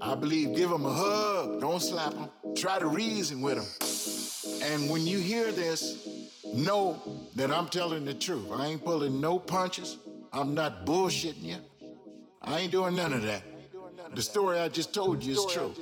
I believe give them a hug, don't slap them. Try to reason with them. And when you hear this, know that I'm telling the truth. I ain't pulling no punches. I'm not bullshitting you. I ain't doing none of that. The story I just told you is true.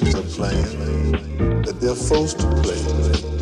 musicians are playing that they're forced to play.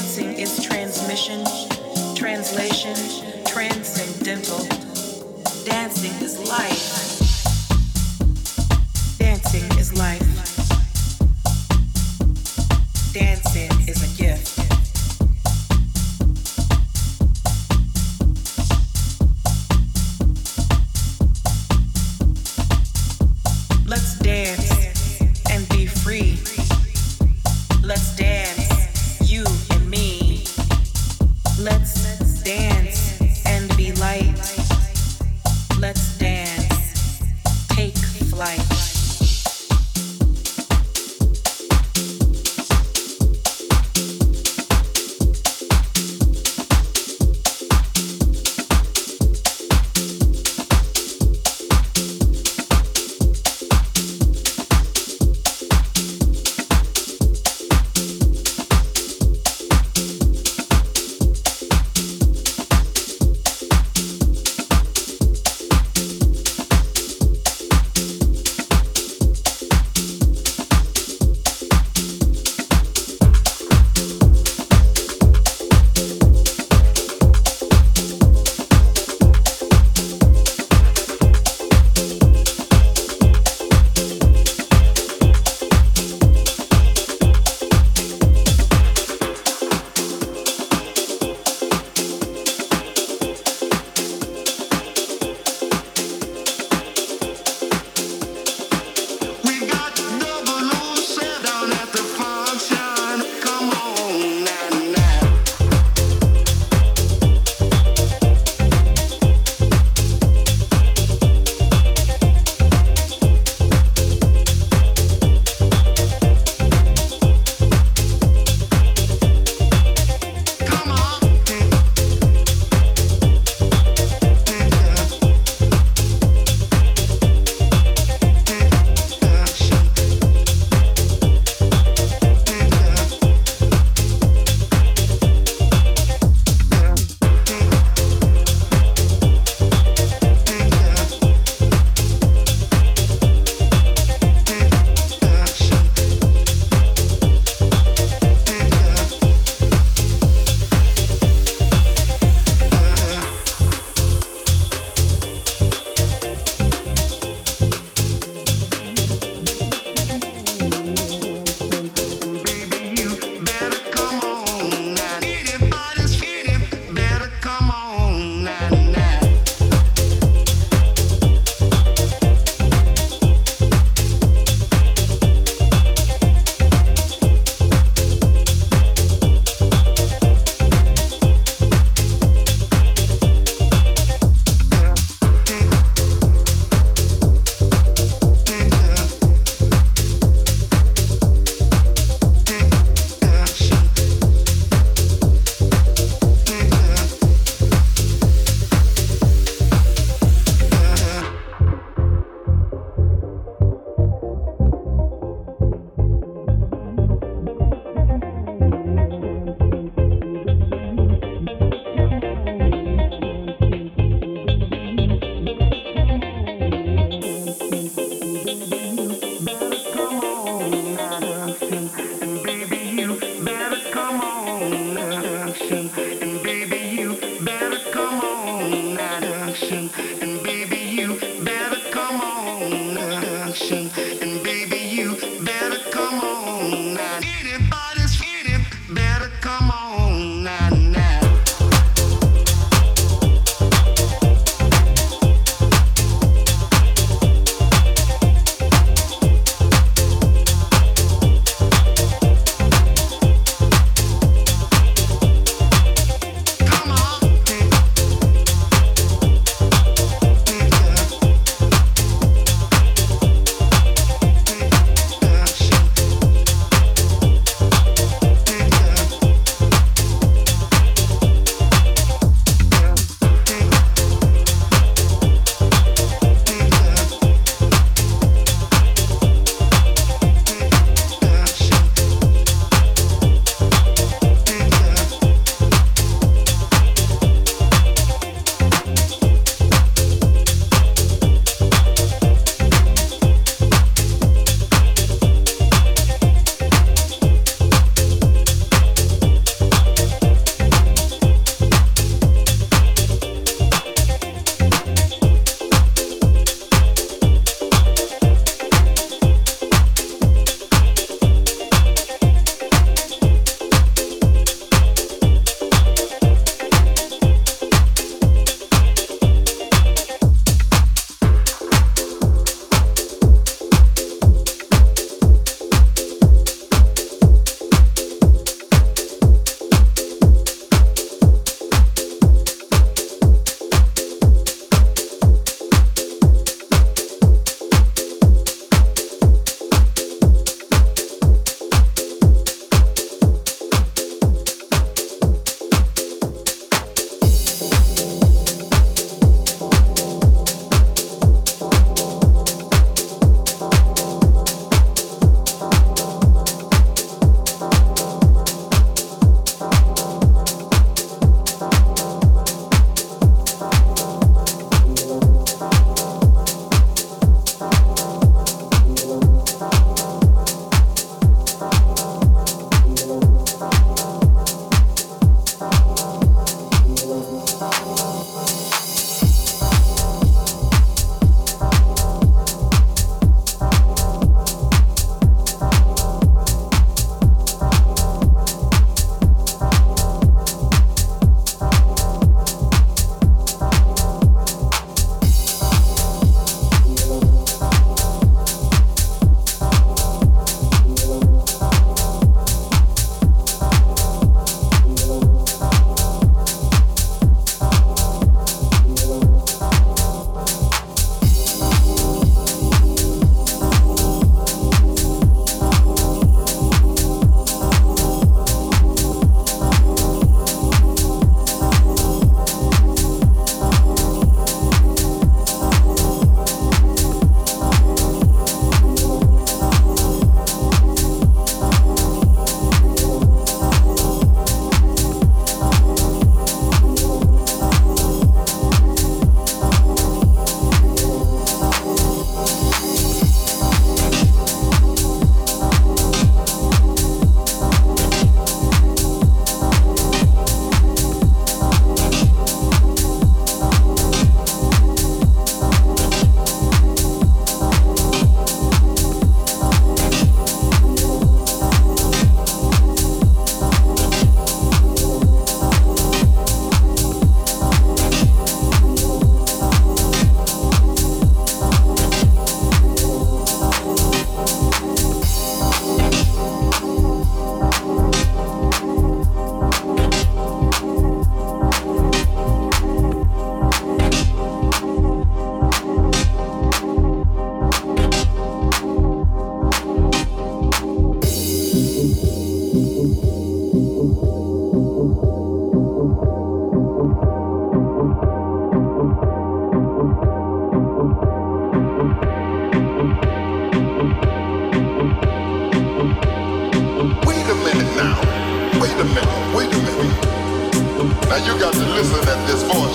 Dancing is transmission, translation, transcendental. Dancing is life. Dancing is life. Dancing.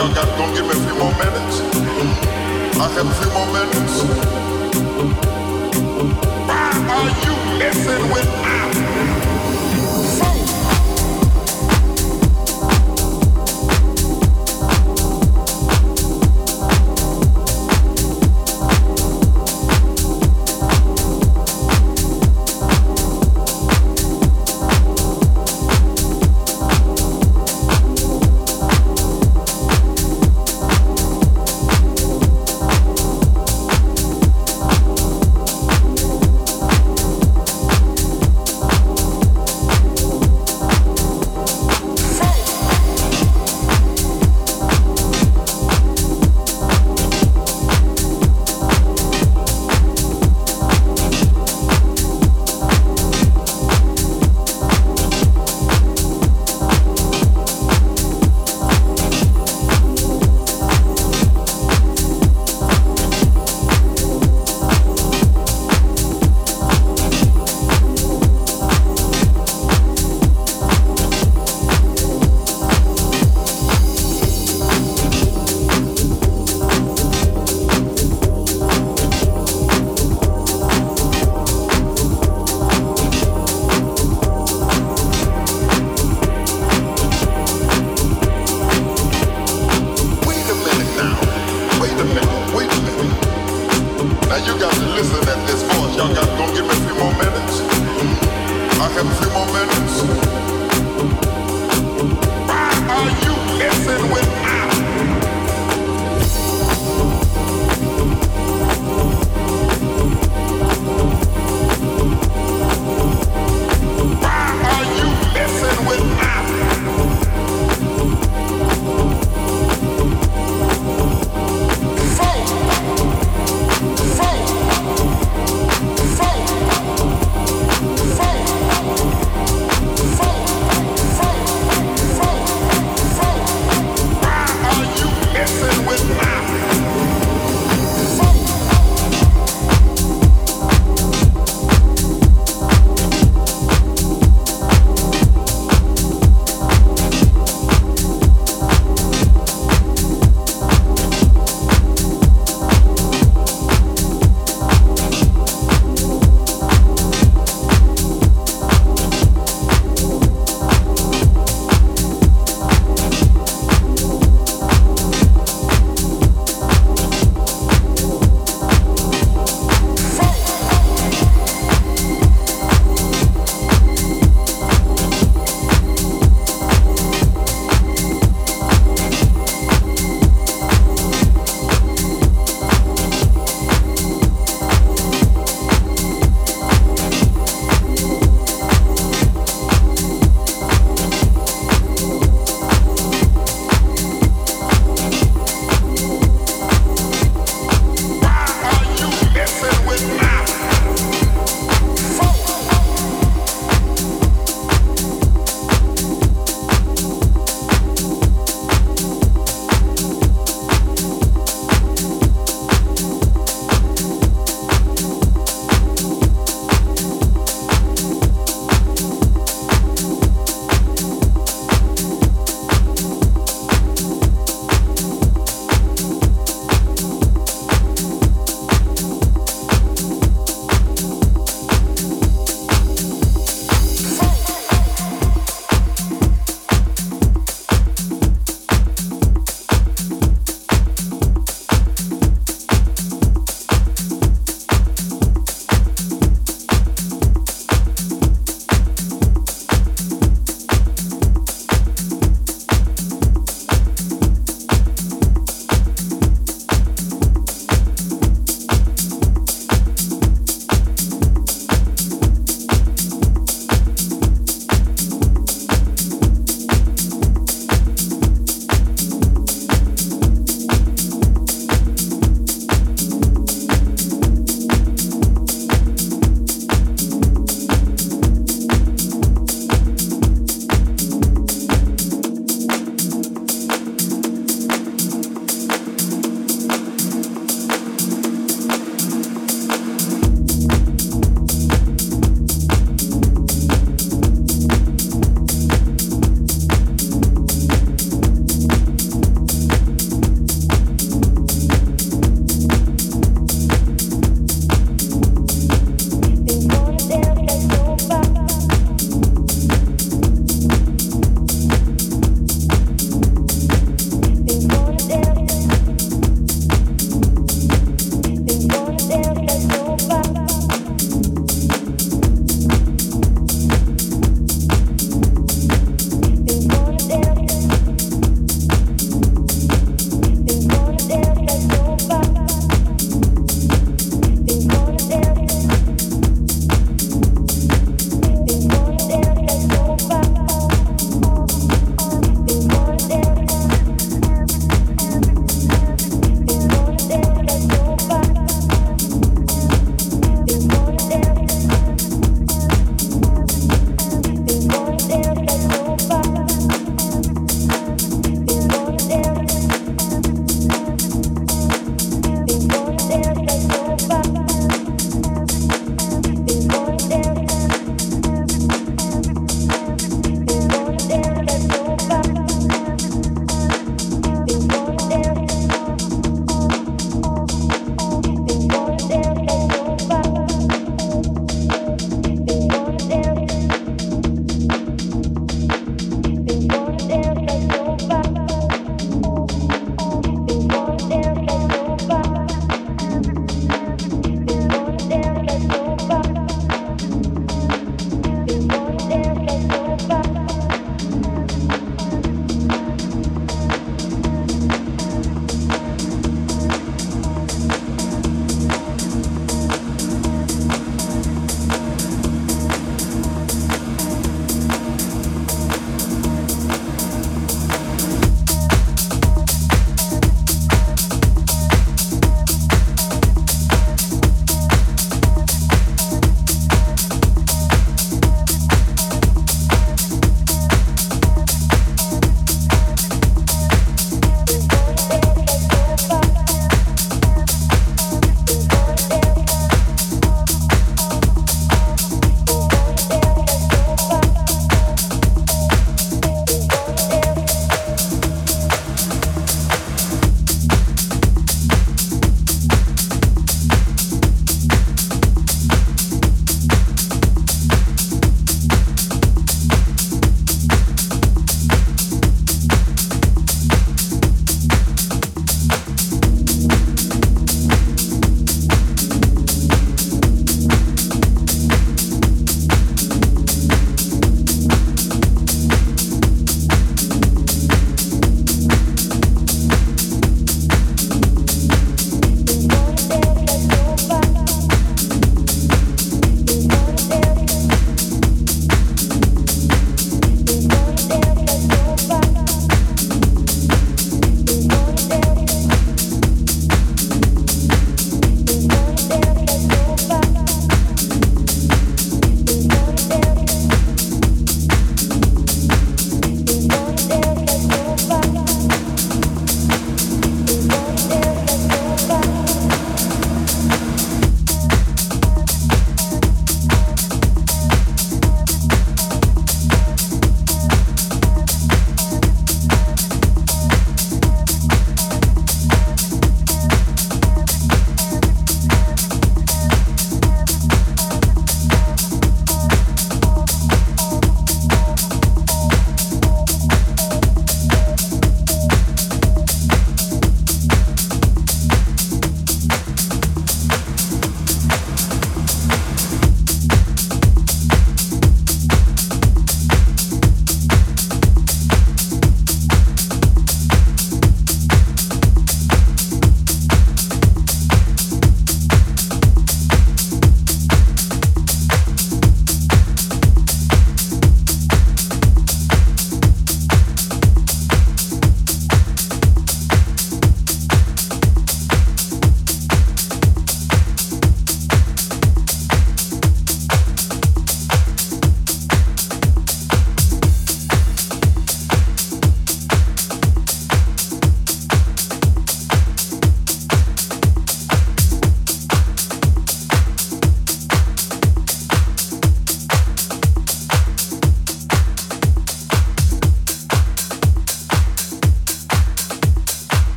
Y'all got, don't give me a few more minutes. I have a few more minutes. Why are you messing with me?